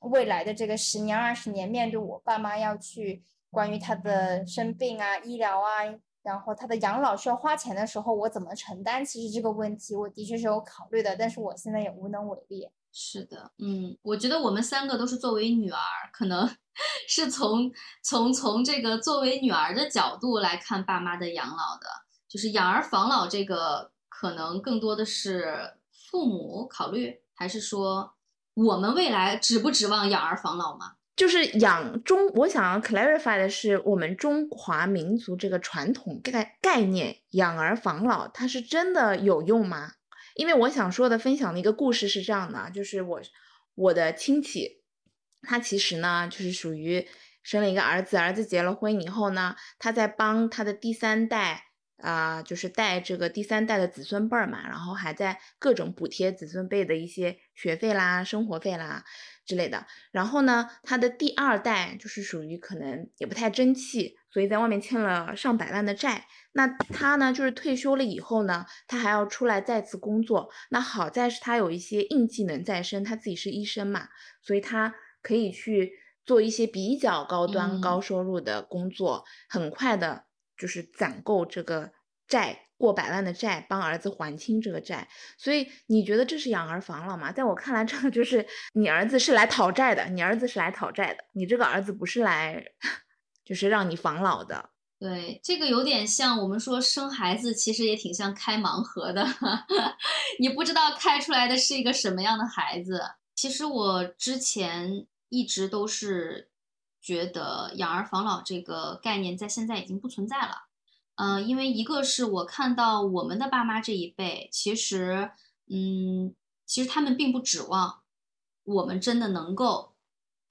未来的这个十年、二十年，面对我爸妈要去关于他的生病啊、医疗啊，然后他的养老需要花钱的时候，我怎么承担？其实这个问题我的确是有考虑的，但是我现在也无能为力。是的，嗯，我觉得我们三个都是作为女儿，可能 是从从从这个作为女儿的角度来看爸妈的养老的，就是养儿防老这个，可能更多的是父母考虑，还是说我们未来指不指望养儿防老吗？就是养中，我想 clarify 的是，我们中华民族这个传统概概念“养儿防老”，它是真的有用吗？因为我想说的分享的一个故事是这样的，就是我我的亲戚，他其实呢就是属于生了一个儿子，儿子结了婚以后呢，他在帮他的第三代啊，就是带这个第三代的子孙辈儿嘛，然后还在各种补贴子孙辈的一些学费啦、生活费啦之类的。然后呢，他的第二代就是属于可能也不太争气，所以在外面欠了上百万的债。那他呢，就是退休了以后呢，他还要出来再次工作。那好在是他有一些硬技能在身，他自己是医生嘛，所以他可以去做一些比较高端、高收入的工作，很快的。就是攒够这个债，过百万的债，帮儿子还清这个债。所以你觉得这是养儿防老吗？在我看来，这个就是你儿子是来讨债的，你儿子是来讨债的，你这个儿子不是来，就是让你防老的。对，这个有点像我们说生孩子，其实也挺像开盲盒的，你不知道开出来的是一个什么样的孩子。其实我之前一直都是。觉得养儿防老这个概念在现在已经不存在了，嗯，因为一个是我看到我们的爸妈这一辈，其实，嗯，其实他们并不指望我们真的能够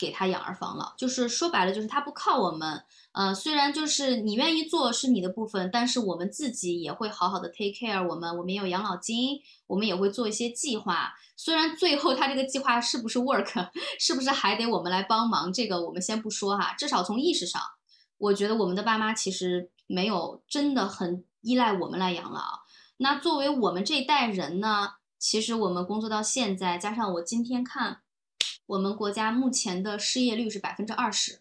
给他养儿防老，就是说白了，就是他不靠我们。呃，虽然就是你愿意做是你的部分，但是我们自己也会好好的 take care 我们，我们也有养老金，我们也会做一些计划。虽然最后他这个计划是不是 work，是不是还得我们来帮忙，这个我们先不说哈。至少从意识上，我觉得我们的爸妈其实没有真的很依赖我们来养老。那作为我们这一代人呢，其实我们工作到现在，加上我今天看，我们国家目前的失业率是百分之二十。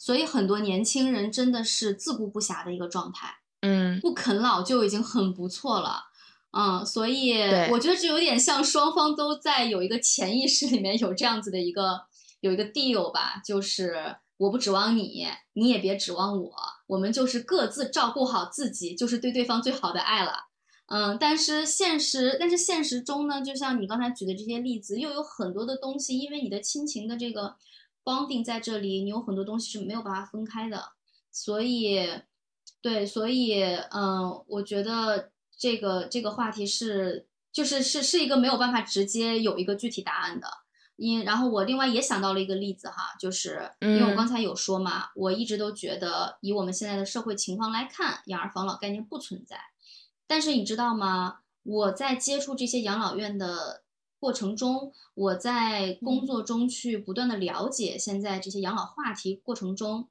所以很多年轻人真的是自顾不暇的一个状态，嗯，不啃老就已经很不错了，嗯，所以我觉得这有点像双方都在有一个潜意识里面有这样子的一个有一个 deal 吧，就是我不指望你，你也别指望我，我们就是各自照顾好自己，就是对对方最好的爱了，嗯，但是现实，但是现实中呢，就像你刚才举的这些例子，又有很多的东西，因为你的亲情的这个。bonding 在这里，你有很多东西是没有办法分开的，所以，对，所以，嗯，我觉得这个这个话题是，就是是是一个没有办法直接有一个具体答案的。因然后我另外也想到了一个例子哈，就是因为我刚才有说嘛，我一直都觉得以我们现在的社会情况来看，养儿防老概念不存在。但是你知道吗？我在接触这些养老院的。过程中，我在工作中去不断的了解现在这些养老话题过程中，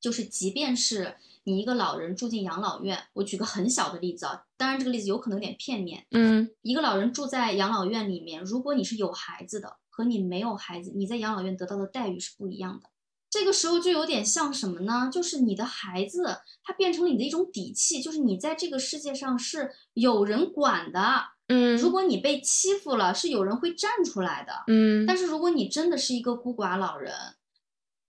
就是即便是你一个老人住进养老院，我举个很小的例子啊，当然这个例子有可能有点片面，嗯，一个老人住在养老院里面，如果你是有孩子的，和你没有孩子，你在养老院得到的待遇是不一样的。这个时候就有点像什么呢？就是你的孩子他变成了你的一种底气，就是你在这个世界上是有人管的。嗯，如果你被欺负了，是有人会站出来的。嗯，但是如果你真的是一个孤寡老人，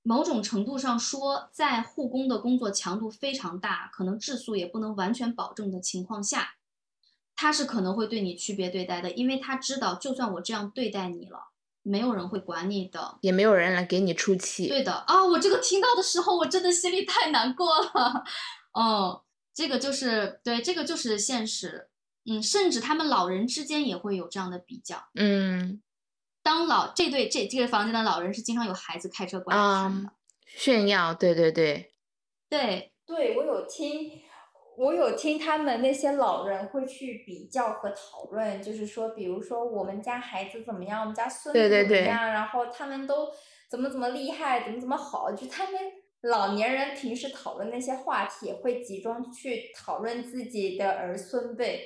某种程度上说，在护工的工作强度非常大，可能质素也不能完全保证的情况下，他是可能会对你区别对待的，因为他知道，就算我这样对待你了，没有人会管你的，也没有人来给你出气。对的啊，我这个听到的时候，我真的心里太难过了。哦，这个就是对，这个就是现实。嗯，甚至他们老人之间也会有这样的比较。嗯，当老这对这这个房间的老人是经常有孩子开车过来看的，炫耀。对对对，对对，我有听，我有听他们那些老人会去比较和讨论，就是说，比如说我们家孩子怎么样，我们家孙子怎么样，然后他们都怎么怎么厉害，怎么怎么好，就他们老年人平时讨论那些话题，会集中去讨论自己的儿孙辈。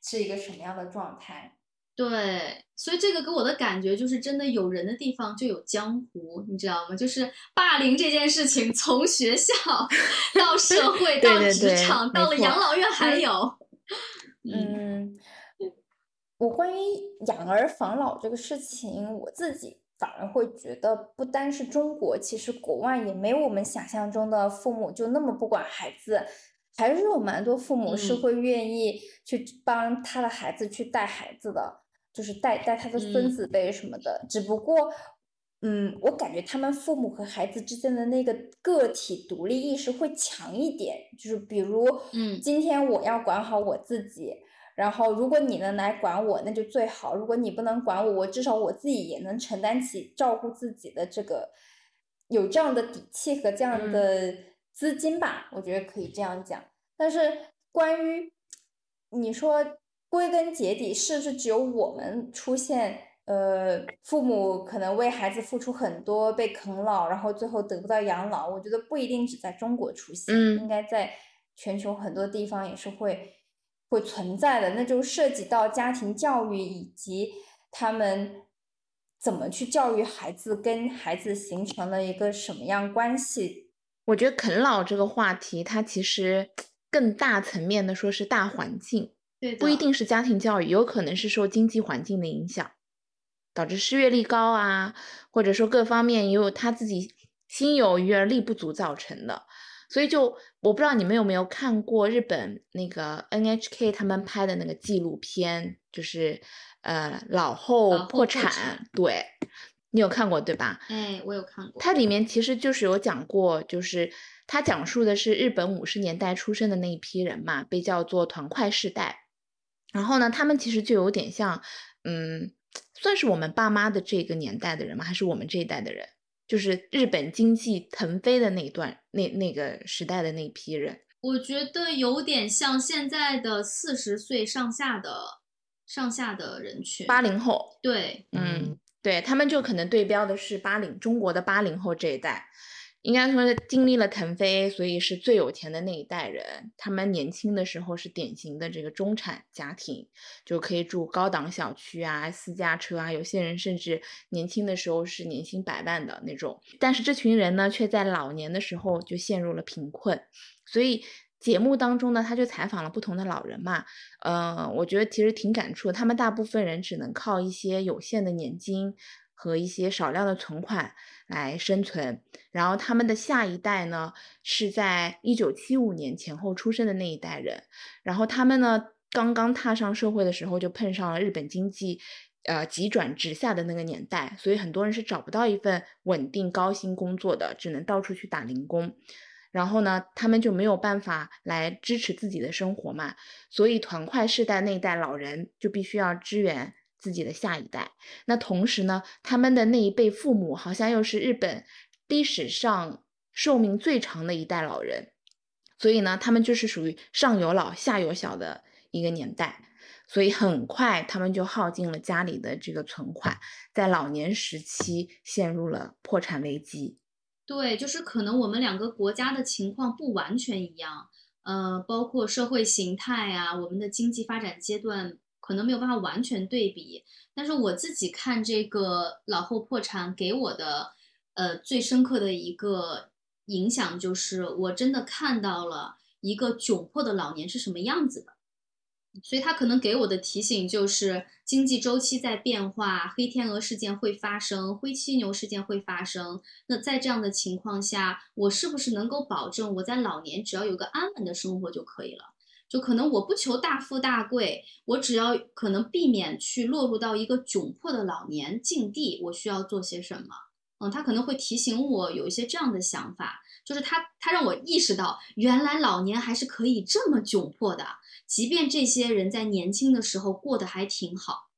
是一个什么样的状态？对，所以这个给我的感觉就是，真的有人的地方就有江湖，你知道吗？就是霸凌这件事情，从学校 到社会到职场，到了养老院还有。嗯，我关于养儿防老这个事情，我自己反而会觉得，不单是中国，其实国外也没有我们想象中的父母就那么不管孩子。还是有蛮多父母是会愿意去帮他的孩子去带孩子的，就是带带他的孙子辈什么的。只不过，嗯，我感觉他们父母和孩子之间的那个个体独立意识会强一点。就是比如，嗯，今天我要管好我自己，然后如果你能来管我，那就最好。如果你不能管我，我至少我自己也能承担起照顾自己的这个，有这样的底气和这样的。资金吧，我觉得可以这样讲。但是关于你说归根结底是不是只有我们出现？呃，父母可能为孩子付出很多，被啃老，然后最后得不到养老。我觉得不一定只在中国出现，应该在全球很多地方也是会会存在的。那就涉及到家庭教育以及他们怎么去教育孩子，跟孩子形成了一个什么样关系。我觉得啃老这个话题，它其实更大层面的说是大环境，对，不一定是家庭教育，有可能是受经济环境的影响。导致失业率高啊，或者说各方面也有他自己心有余而力不足造成的，所以就我不知道你们有没有看过日本那个 NHK 他们拍的那个纪录片，就是呃老后破产，对你有看过对吧？哎，我有看过。它里面其实就是有讲过，就是它讲述的是日本五十年代出生的那一批人嘛，被叫做团块世代，然后呢，他们其实就有点像，嗯。算是我们爸妈的这个年代的人吗？还是我们这一代的人？就是日本经济腾飞的那一段、那那个时代的那批人。我觉得有点像现在的四十岁上下的上下的人群，八零后。对，嗯，对他们就可能对标的是八零中国的八零后这一代。应该说经历了腾飞，所以是最有钱的那一代人。他们年轻的时候是典型的这个中产家庭，就可以住高档小区啊、私家车啊。有些人甚至年轻的时候是年薪百万的那种。但是这群人呢，却在老年的时候就陷入了贫困。所以节目当中呢，他就采访了不同的老人嘛。嗯，我觉得其实挺感触。他们大部分人只能靠一些有限的年金。和一些少量的存款来生存，然后他们的下一代呢是在一九七五年前后出生的那一代人，然后他们呢刚刚踏上社会的时候就碰上了日本经济呃急转直下的那个年代，所以很多人是找不到一份稳定高薪工作的，只能到处去打零工，然后呢他们就没有办法来支持自己的生活嘛，所以团块世代那一代老人就必须要支援。自己的下一代，那同时呢，他们的那一辈父母好像又是日本历史上寿命最长的一代老人，所以呢，他们就是属于上有老下有小的一个年代，所以很快他们就耗尽了家里的这个存款，在老年时期陷入了破产危机。对，就是可能我们两个国家的情况不完全一样，呃，包括社会形态啊，我们的经济发展阶段。可能没有办法完全对比，但是我自己看这个老后破产给我的，呃，最深刻的一个影响就是，我真的看到了一个窘迫的老年是什么样子的。所以他可能给我的提醒就是，经济周期在变化，黑天鹅事件会发生，灰犀牛事件会发生。那在这样的情况下，我是不是能够保证我在老年只要有个安稳的生活就可以了？就可能我不求大富大贵，我只要可能避免去落入到一个窘迫的老年境地，我需要做些什么？嗯，他可能会提醒我有一些这样的想法，就是他他让我意识到，原来老年还是可以这么窘迫的，即便这些人在年轻的时候过得还挺好。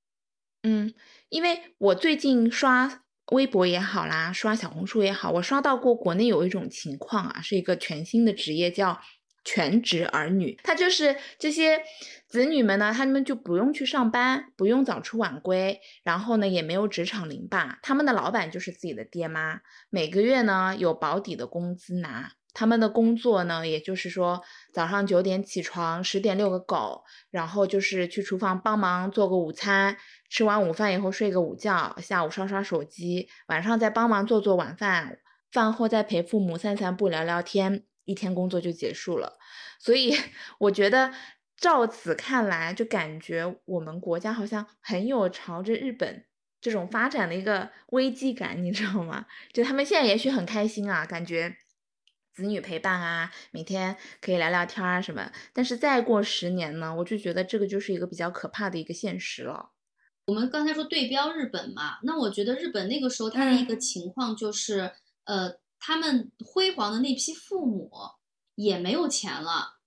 嗯，因为我最近刷微博也好啦，刷小红书也好，我刷到过国内有一种情况啊，是一个全新的职业叫。全职儿女，他就是这些子女们呢，他们就不用去上班，不用早出晚归，然后呢，也没有职场零霸，他们的老板就是自己的爹妈，每个月呢有保底的工资拿，他们的工作呢，也就是说早上九点起床，十点遛个狗，然后就是去厨房帮忙做个午餐，吃完午饭以后睡个午觉，下午刷刷手机，晚上再帮忙做做晚饭，饭后再陪父母散散步聊聊天。一天工作就结束了，所以 我觉得照此看来，就感觉我们国家好像很有朝着日本这种发展的一个危机感，你知道吗？就他们现在也许很开心啊，感觉子女陪伴啊，每天可以聊聊天啊什么。但是再过十年呢，我就觉得这个就是一个比较可怕的一个现实了。我们刚才说对标日本嘛，那我觉得日本那个时候它的一个情况就是，呃。他们辉煌的那批父母也没有钱了，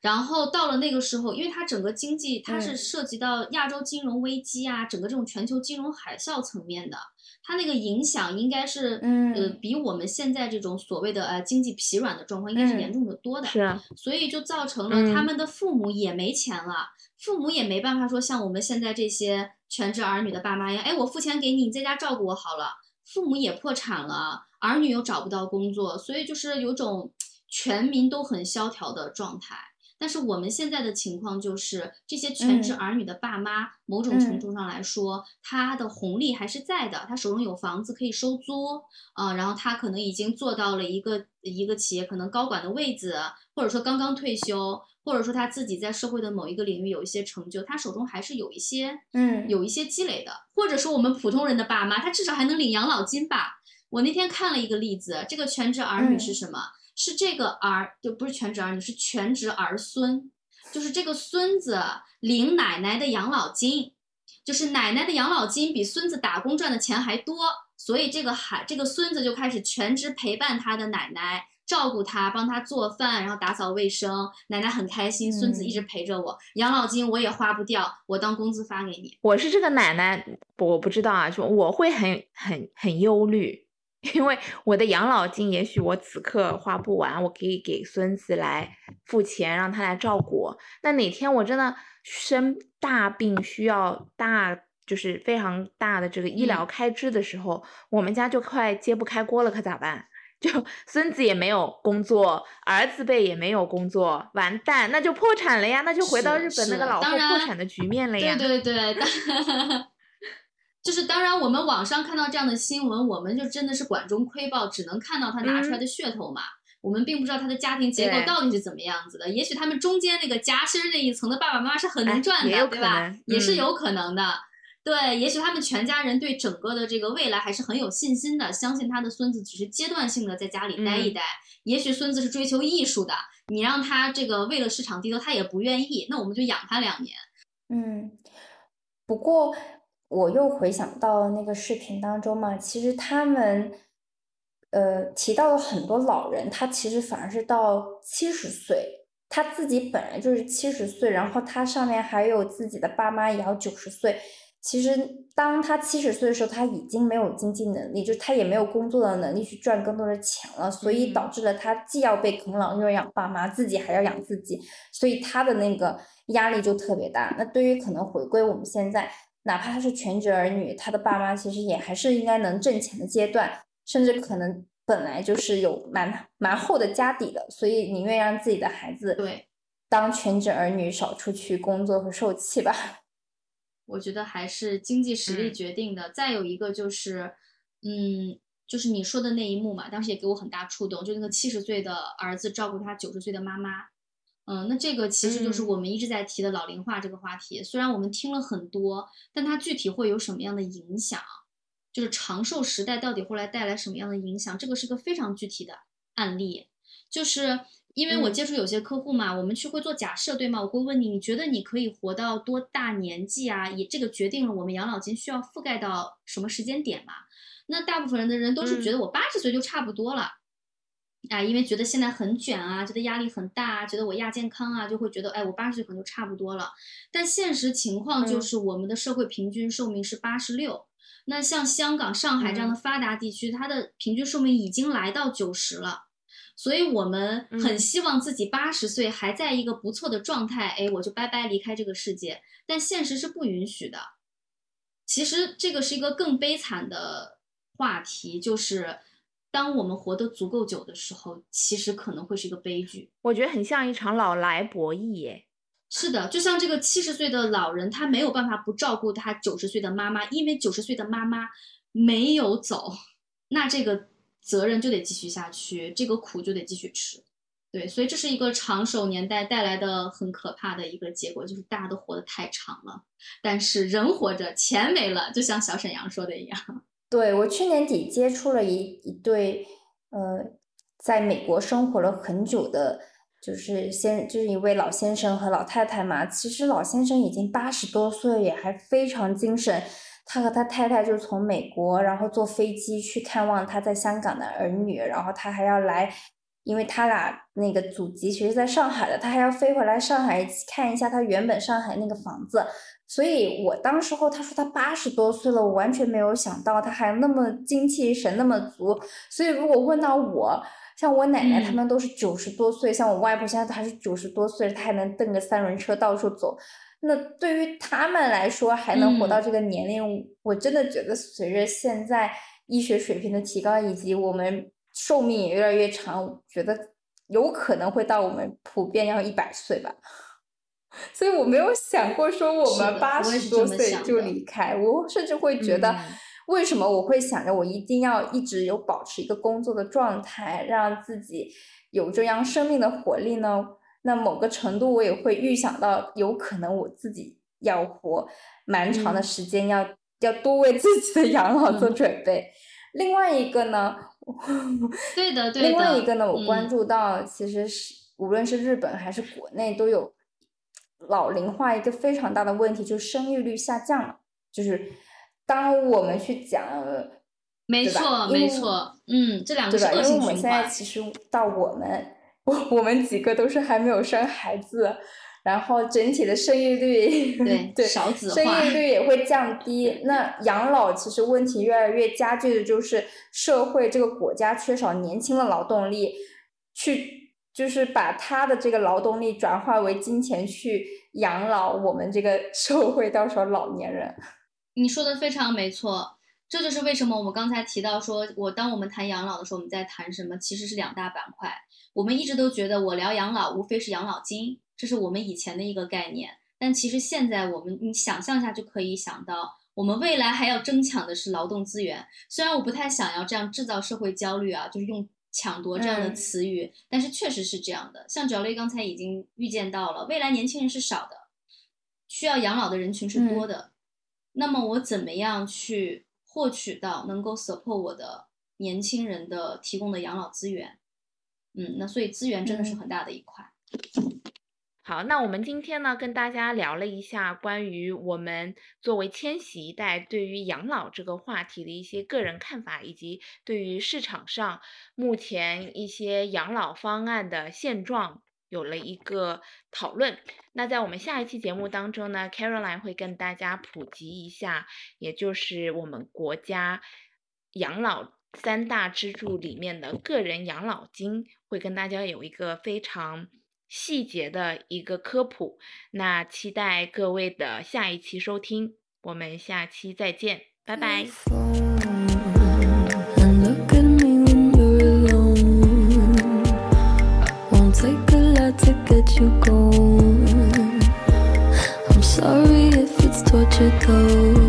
然后到了那个时候，因为它整个经济它是嗯涉及到亚洲金融危机啊，整个这种全球金融海啸层面的，它那个影响应该是，呃，嗯比我们现在这种所谓的呃经济疲软的状况应该是嗯严重的多的。是啊，所以就造成了他嗯们的父母也没钱了，父母也没办法说像我们现在这些全职儿女的爸妈一样，哎，我付钱给你，你在家照顾我好了。父母也破产了，儿女又找不到工作，所以就是有种全民都很萧条的状态。但是我们现在的情况就是，这些全职嗯儿女的爸妈，某种程嗯度上来说，他的红利还是在的，他手中有房子可以收租，啊、然后他可能已经做到了一个一个企业可能高管的位置，或者说刚刚退休，或者说他自己在社会的某一个领域有一些成就，他手中还是有一些嗯有一些积累的，或者说我们普通人的爸妈，他至少还能领养老金吧。我那天看了一个例子，这个全职儿女是嗯什么？是这个儿就不是全职儿女，是全职儿孙，就是这个孙子领奶奶的养老金，就是奶奶的养老金比孙子打工赚的钱还多，所以这个孩这个孙子就开始全职陪伴他的奶奶。照顾他，帮他做饭，然后打扫卫生，奶奶很开心，孙子一直陪着我，养老金我也花不掉，我当工资发给你。我是这个奶奶，我不知道啊，就我会很很很忧虑，因为我的养老金也许我此刻花不完，我可以给孙子来付钱，让他来照顾我。那哪天我真的生大病需要大，就是非常大的这个医疗嗯开支的时候，我们家就快揭不开锅了，可咋办？就孙子也没有工作，儿子辈也没有工作，完蛋，那就破产了呀，那就回到日本那个老后破产的局面了呀。对对对，当 就是当然，我们网上看到这样的新闻，我们就真的是管中窥豹，只能看到他拿出来的噱头嘛。我们并不知道他的家庭结构到底是怎么样子的，也许他们中间那个夹心儿那一层的爸爸妈妈是很哎能赚的，对吧？嗯也是有可能的。对，也许他们全家人对整个的这个未来还是很有信心的，相信他的孙子只是阶段性的在家里待一嗯待。也许孙子是追求艺术的，你让他这个为了市场低头，他也不愿意，那我们就养他两年。嗯，不过我又回想到那个视频当中嘛，其实他们呃提到了很多老人，他其实反而是到七十岁，他自己本来就是七十岁，然后他上面还有自己的爸妈也要九十岁。其实当他七十岁的时候，他已经没有经济能力，就他也没有工作的能力去赚更多的钱了，所以嗯导致了他既要被啃老，又要养爸妈，自己还要养自己，所以他的那个压力就特别大。那对于可能回归我们现在，哪怕他是全职儿女，他的爸妈其实也还是应该能挣钱的阶段，甚至可能本来就是有蛮蛮厚的家底的，所以宁愿让自己的孩子对，当全职儿女，少出去工作和受气吧。我觉得还是经济实力嗯决定的。再有一个就是，嗯，就是你说的那一幕嘛，当时也给我很大触动，就那个七十岁的儿子照顾他九十岁的妈妈。嗯，那这个其实就是嗯我们一直在提的老龄化这个话题。虽然我们听了很多，但它具体会有什么样的影响？就是长寿时代到底会来带来什么样的影响？这个是个非常具体的案例。就是因为我嗯接触有些客户嘛，我们去会做假设，对吗？我会问你，你觉得你可以活到多大年纪啊？也这个决定了我们养老金需要覆盖到什么时间点嘛？那大部分人的人都是觉嗯得我八十岁就差不多了。啊，因为觉得现在很卷啊，觉得压力很大啊，觉得我亚健康啊，就会觉得，哎，我八十岁可能就差不多了。但现实情况就嗯是，我们的社会平均寿命是八十六。那像香港、上海这样的嗯发达地区，它的平均寿命已经来到九十了。所以我们很嗯希望自己八十岁还在一个不错的状态，哎，我就拜拜离开这个世界。但现实是不允许的。其实这个是一个更悲惨的话题，就是当我们活得足够久的时候，其实可能会是一个悲剧。我觉得很像一场老来博弈耶。是的，就像这个七十岁的老人，他没有办法不照顾他九十岁的妈妈，因为九十岁的妈妈没有走，那这个责任就得继续下去，这个苦就得继续吃。对，所以这是一个长寿年代带来的很可怕的一个结果，就是大家都活得太长了，但是人活着，钱没了，就像小沈阳说的一样。对，我去年底接触了一一对，呃，在美国生活了很久的，就是先就是一位老先生和老太太嘛。其实老先生已经八十多岁，也还非常精神。他和他太太就从美国，然后坐飞机去看望他在香港的儿女，然后他还要来因为他俩那个祖籍其实在上海的，他还要飞回来上海看一下他原本上海那个房子。所以我当时候他说他八十多岁了，我完全没有想到他还那么精气神那么足。所以如果问到我，像我奶奶他们都是九十多岁，像我外婆现在还是九十多岁，她还能蹬个三轮车到处走。那对于他们来说，还能活到这个年龄，我真的觉得随着现在医学水平的提高，以及我们寿命也越来越长，觉得有可能会到我们普遍要一百岁吧。所以我没有想过说我们八十多岁就离开，我甚至会觉得，为什么我会想着我一定要一直有保持一个工作的状态，让自己有这样生命的活力呢？那某个程度，我也会预想到，有可能我自己要活蛮长的时间，要要多为自己的养老做准备。另外一个呢，对的，对的。另外一个呢，我关注到，其实是无论是日本还是国内，都有老龄化一个非常大的问题，就是生育率下降了。就是当我们去讲，没错，没错，嗯，这两个是恶性循环。因为我们现在其实到我们。我我们几个都是还没有生孩子，然后整体的生育率对 对少子化，生育率也会降低。那养老其实问题越来越加剧的就是社会这个国家缺少年轻的劳动力，去就是把他的这个劳动力转化为金钱去养老我们这个 社会到时候老年人。你说的非常没错，这就是为什么我们刚才提到说，我当我们谈养老的时候，我们在谈什么？其实是两大板块。我们一直都觉得我聊养老无非是养老金，这是我们以前的一个概念。但其实现在我们你想象一下就可以想到，我们未来还要争抢的是劳动资源。虽然我不太想要这样制造社会焦虑啊，就是用抢夺这样的词语，但是确实是这样的。像 Jolly 刚才已经预见到了，未来年轻人是少的，需要养老的人群是多的。那么我怎么样去获取到能够 support 我的年轻人的提供的养老资源？嗯，那所以资源真的是很大的一块。好，那我们今天呢，跟大家聊了一下关于我们作为千禧一代对于养老这个话题的一些个人看法，以及对于市场上目前一些养老方案的现状有了一个讨论。那在我们下一期节目当中呢，Caroline 会跟大家普及一下，也就是我们国家养老。三大支柱里面的个人养老金会跟大家有一个非常细节的一个科普。那期待各位的下一期收听，我们下期再见，拜拜。You go. I'm sorry if it's torture tough